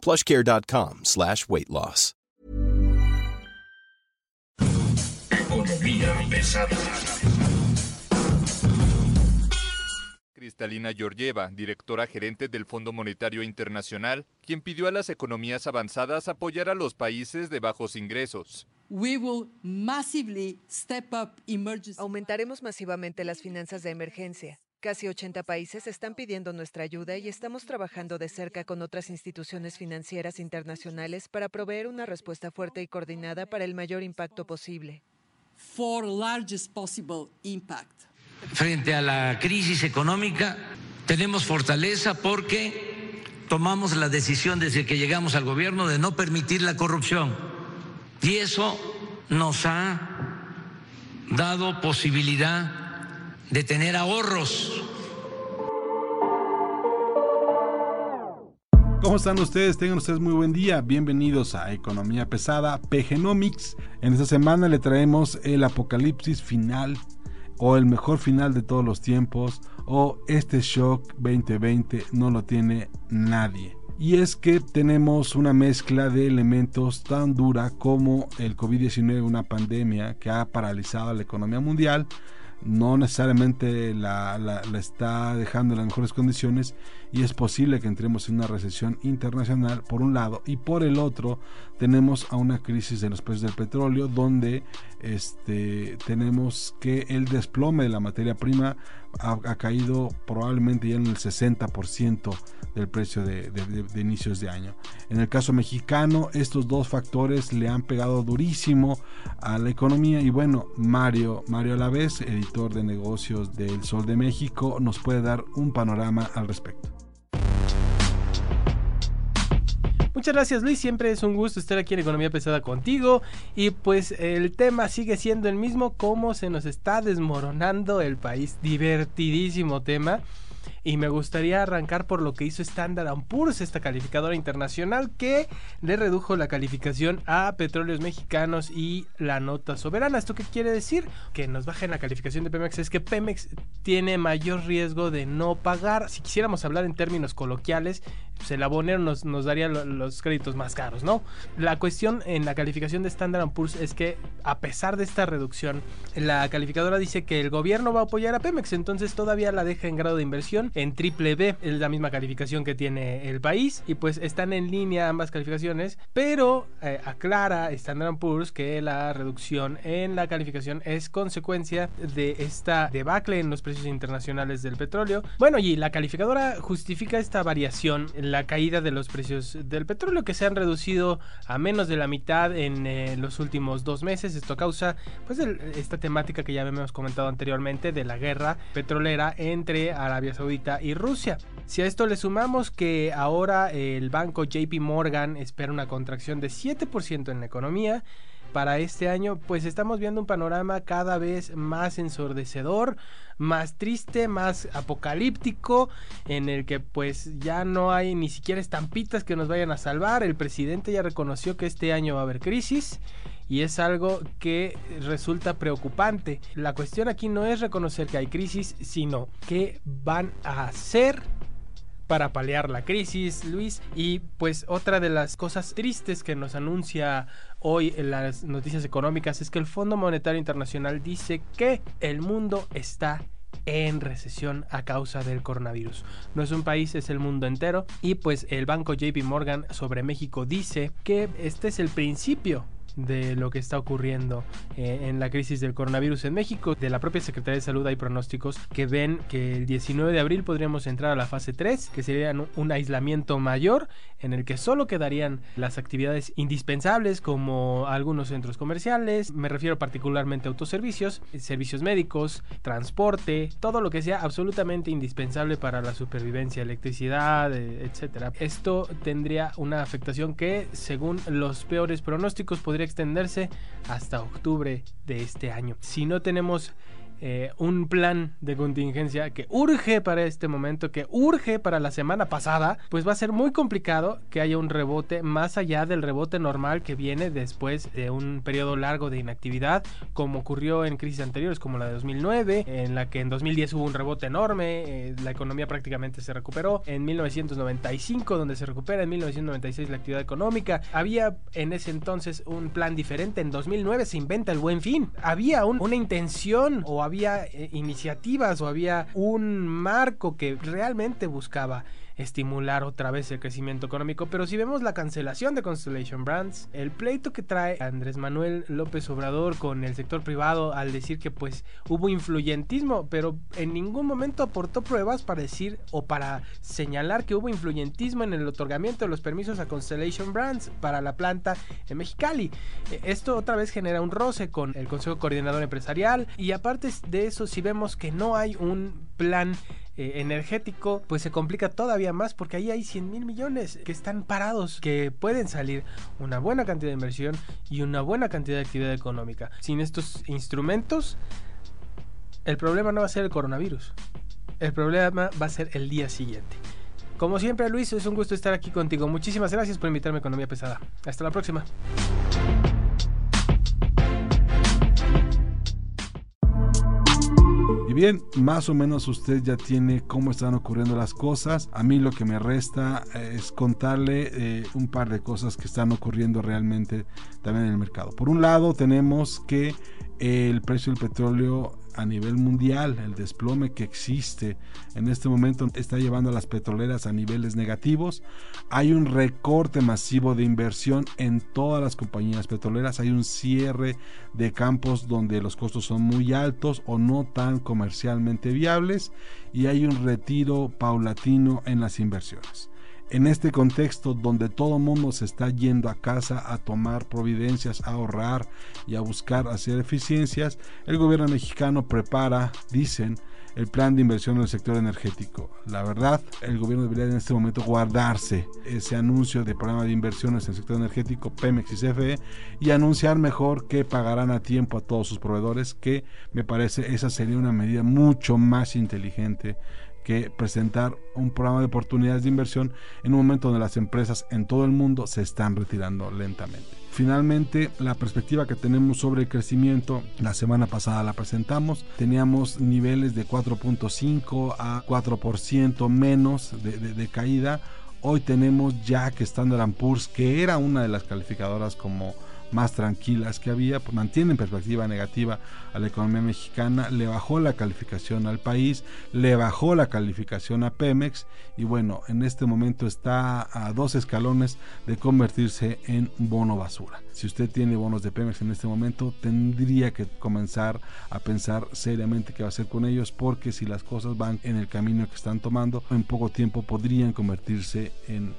plushcare.com slash weight loss. Economía pesada. Cristalina Georgieva, directora gerente del Fondo Monetario Internacional, quien pidió a las economías avanzadas apoyar a los países de bajos ingresos. Aumentaremos masivamente las finanzas de emergencia. Casi 80 países están pidiendo nuestra ayuda y estamos trabajando de cerca con otras instituciones financieras internacionales para proveer una respuesta fuerte y coordinada para el mayor impacto posible. Frente a la crisis económica tenemos fortaleza porque tomamos la decisión desde que llegamos al gobierno de no permitir la corrupción. Y eso nos ha dado posibilidad de tener ahorros. ¿Cómo están ustedes? Tengan ustedes muy buen día. Bienvenidos a Economía Pesada, PGnomics. En esta semana le traemos el apocalipsis final o el mejor final de todos los tiempos o este shock 2020 no lo tiene nadie. Y es que tenemos una mezcla de elementos tan dura como el COVID-19, una pandemia que ha paralizado la economía mundial, no necesariamente la, la, está dejando en las mejores condiciones y es posible que entremos en una recesión internacional por un lado y por el otro tenemos a una crisis de los precios del petróleo donde este, tenemos que el desplome de la materia prima ha, caído probablemente ya en el 60% del precio de, de, inicios de año. En el caso mexicano, estos dos factores le han pegado durísimo a la economía y bueno, Mario, Mario Alavés, editor de negocios del Sol de México, nos puede dar un panorama al respecto. Muchas gracias Luis, siempre es un gusto estar aquí en Economía Pesada contigo. Y pues el tema sigue siendo el mismo, cómo se nos está desmoronando el país, divertidísimo tema. Y me gustaría arrancar por lo que hizo Standard Poor's, esta calificadora internacional que le redujo la calificación a petróleos mexicanos y la nota soberana. ¿Esto qué quiere decir? Que nos bajen la calificación de Pemex. Es que Pemex tiene mayor riesgo de no pagar. Si quisiéramos hablar en términos coloquiales, pues el abonero nos, nos daría los créditos más caros, ¿no? La cuestión en la calificación de Standard Poor's es que a pesar de esta reducción, la calificadora dice que el gobierno va a apoyar a Pemex, entonces todavía la deja en grado de inversión en triple B, es la misma calificación que tiene el país y pues están en línea ambas calificaciones, pero eh, aclara Standard Poor's que la reducción en la calificación es consecuencia de esta debacle en los precios internacionales del petróleo. Bueno, y la calificadora justifica esta variación la caída de los precios del petróleo que se han reducido a menos de la mitad en eh, los últimos dos meses. Esto causa pues esta temática que ya hemos comentado anteriormente de la guerra petrolera entre Arabia Saudita y Rusia. Si a esto le sumamos que ahora el banco JP Morgan espera una contracción de 7% en la economía, para este año, pues estamos viendo un panorama cada vez más ensordecedor, más triste, más apocalíptico, en el que pues ya no hay ni siquiera estampitas que nos vayan a salvar. El presidente ya reconoció que este año va a haber crisis y es algo que resulta preocupante. La cuestión aquí no es reconocer que hay crisis, sino qué van a hacer para paliar la crisis, Luis. Y pues otra de las cosas tristes que nos anuncia hoy en las noticias económicas es que el Fondo Monetario Internacional dice que el mundo está en recesión a causa del coronavirus. No es un país, es el mundo entero. Y pues el banco JP Morgan sobre México dice que este es el principio de lo que está ocurriendo eh, en la crisis del coronavirus en México. De la propia Secretaría de Salud hay pronósticos que ven que el 19 de abril podríamos entrar a la fase 3, que sería un aislamiento mayor en el que solo quedarían las actividades indispensables como algunos centros comerciales, me refiero particularmente a autoservicios, servicios médicos, transporte, todo lo que sea absolutamente indispensable para la supervivencia, electricidad, eh, etcétera. Esto tendría una afectación que, según los peores pronósticos, podría extenderse hasta octubre de este año. Si no tenemos eh, un plan de contingencia que urge para este momento, que urge para la semana pasada, pues va a ser muy complicado que haya un rebote más allá del rebote normal que viene después de un periodo largo de inactividad, como ocurrió en crisis anteriores como la de 2009, en la que en 2010 hubo un rebote enorme, eh, la economía prácticamente se recuperó, en 1995 donde se recupera, en 1996 la actividad económica, había en ese entonces un plan diferente, en 2009 se inventa el buen fin, había una intención o había eh, iniciativas o había un marco que realmente buscaba estimular otra vez el crecimiento económico. Pero si vemos la cancelación de Constellation Brands, el pleito que trae Andrés Manuel López Obrador con el sector privado al decir que pues hubo influyentismo, pero en ningún momento aportó pruebas para decir o para señalar que hubo influyentismo en el otorgamiento de los permisos a Constellation Brands para la planta en Mexicali. E, esto otra vez genera un roce con el Consejo Coordinador Empresarial y aparte de eso si vemos que no hay un plan eh, energético, pues se complica todavía más porque ahí hay 100 mil millones que están parados, que pueden salir una buena cantidad de inversión y una buena cantidad de actividad económica. Sin estos instrumentos, el problema no va a ser el coronavirus, el problema va a ser el día siguiente. Como siempre, Luis, es un gusto estar aquí contigo. Muchísimas gracias por invitarme a Economía Pesada. Hasta la próxima. Bien, más o menos usted ya tiene cómo están ocurriendo las cosas. A mí lo que me resta es contarle eh, un par de cosas que están ocurriendo realmente también en el mercado. Por un lado, tenemos que el precio del petróleo a nivel mundial, el desplome que existe en este momento está llevando a las petroleras a niveles negativos. Hay un recorte masivo de inversión en todas las compañías petroleras. Hay un cierre de campos donde los costos son muy altos o no tan comercialmente viables y hay un retiro paulatino en las inversiones en este contexto donde todo mundo se está yendo a casa a tomar providencias, a ahorrar y a buscar hacer eficiencias, el gobierno mexicano prepara, dicen, el plan de inversión en el sector energético. La verdad, el gobierno debería en este momento guardarse ese anuncio de programa de inversiones en el sector energético Pemex y CFE y anunciar mejor que pagarán a tiempo a todos sus proveedores, que me parece esa sería una medida mucho más inteligente presentar un programa de oportunidades de inversión en un momento donde las empresas en todo el mundo se están retirando lentamente. Finalmente, la perspectiva que tenemos sobre el crecimiento, la semana pasada la presentamos, teníamos niveles de 4.5 a 4% menos de, de caída. Hoy tenemos ya que Standard Poor's, que era una de las calificadoras como más tranquilas que había, pues mantiene en perspectiva negativa a la economía mexicana, le bajó la calificación al país, le bajó la calificación a Pemex y bueno, en este momento está a dos escalones de convertirse en bono basura. Si usted tiene bonos de Pemex en este momento, tendría que comenzar a pensar seriamente qué va a hacer con ellos porque si las cosas van en el camino que están tomando, en poco tiempo podrían convertirse en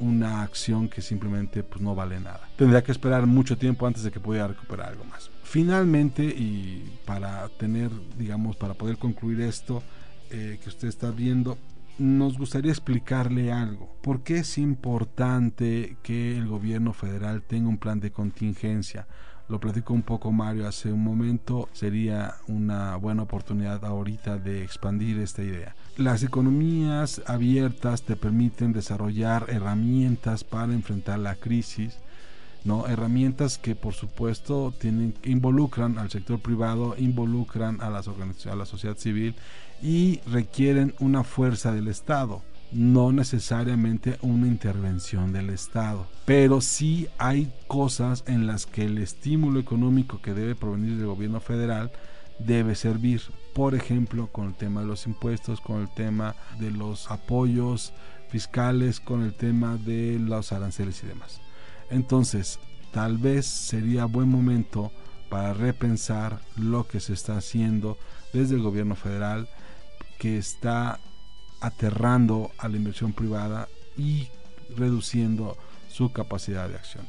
una acción que simplemente pues, no vale nada. Tendría que esperar mucho tiempo antes de que pudiera recuperar algo más. Finalmente, y para tener, digamos, para poder concluir esto eh, que usted está viendo, nos gustaría explicarle algo. ¿Por qué es importante que el gobierno federal tenga un plan de contingencia? Lo platico un poco Mario hace un momento, sería una buena oportunidad ahorita de expandir esta idea. Las economías abiertas te permiten desarrollar herramientas para enfrentar la crisis, ¿no? Herramientas que por supuesto tienen, involucran al sector privado, involucran a, las a la sociedad civil y requieren una fuerza del Estado no necesariamente una intervención del Estado. Pero sí hay cosas en las que el estímulo económico que debe provenir del gobierno federal debe servir. Por ejemplo, con el tema de los impuestos, con el tema de los apoyos fiscales, con el tema de los aranceles y demás. Entonces, tal vez sería buen momento para repensar lo que se está haciendo desde el gobierno federal que está aterrando a la inversión privada y reduciendo su capacidad de acción.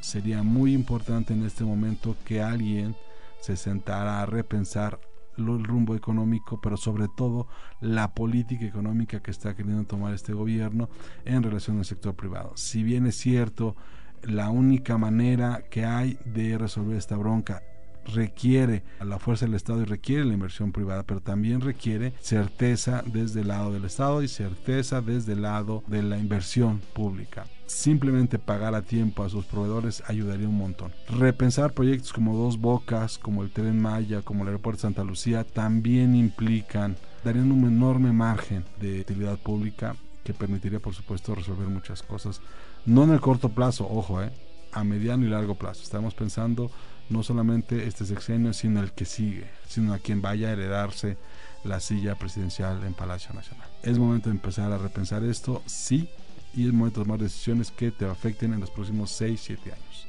Sería muy importante en este momento que alguien se sentara a repensar el rumbo económico, pero sobre todo la política económica que está queriendo tomar este gobierno en relación al sector privado. Si bien es cierto, la única manera que hay de resolver esta bronca requiere a la fuerza del Estado y requiere la inversión privada, pero también requiere certeza desde el lado del Estado y certeza desde el lado de la inversión pública. Simplemente pagar a tiempo a sus proveedores ayudaría un montón. Repensar proyectos como Dos Bocas, como el Tren Maya, como el Aeropuerto Santa Lucía, también implican, darían un enorme margen de utilidad pública que permitiría, por supuesto, resolver muchas cosas. No en el corto plazo, ojo, eh, a mediano y largo plazo. Estamos pensando no solamente este sexenio, sino el que sigue, sino a quien vaya a heredarse la silla presidencial en Palacio Nacional. Es momento de empezar a repensar esto, sí, y es momento de tomar decisiones que te afecten en los próximos 6, 7 años.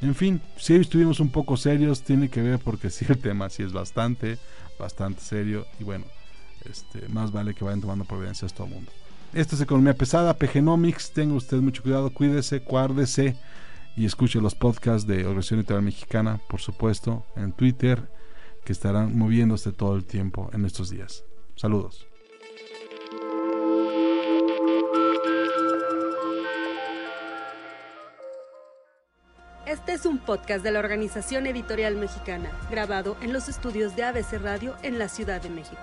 En fin, si estuvimos un poco serios, tiene que ver porque sí el tema sí es bastante, bastante serio y bueno, este, más vale que vayan tomando providencias todo el mundo. Esto es Economía Pesada, PGnomics, tenga usted mucho cuidado, cuídese, cuárdese y escuche los podcasts de Organización Literal Mexicana, por supuesto, en Twitter, que estarán moviéndose todo el tiempo en estos días. Saludos. Este es un podcast de la Organización Editorial Mexicana, grabado en los estudios de ABC Radio en la Ciudad de México.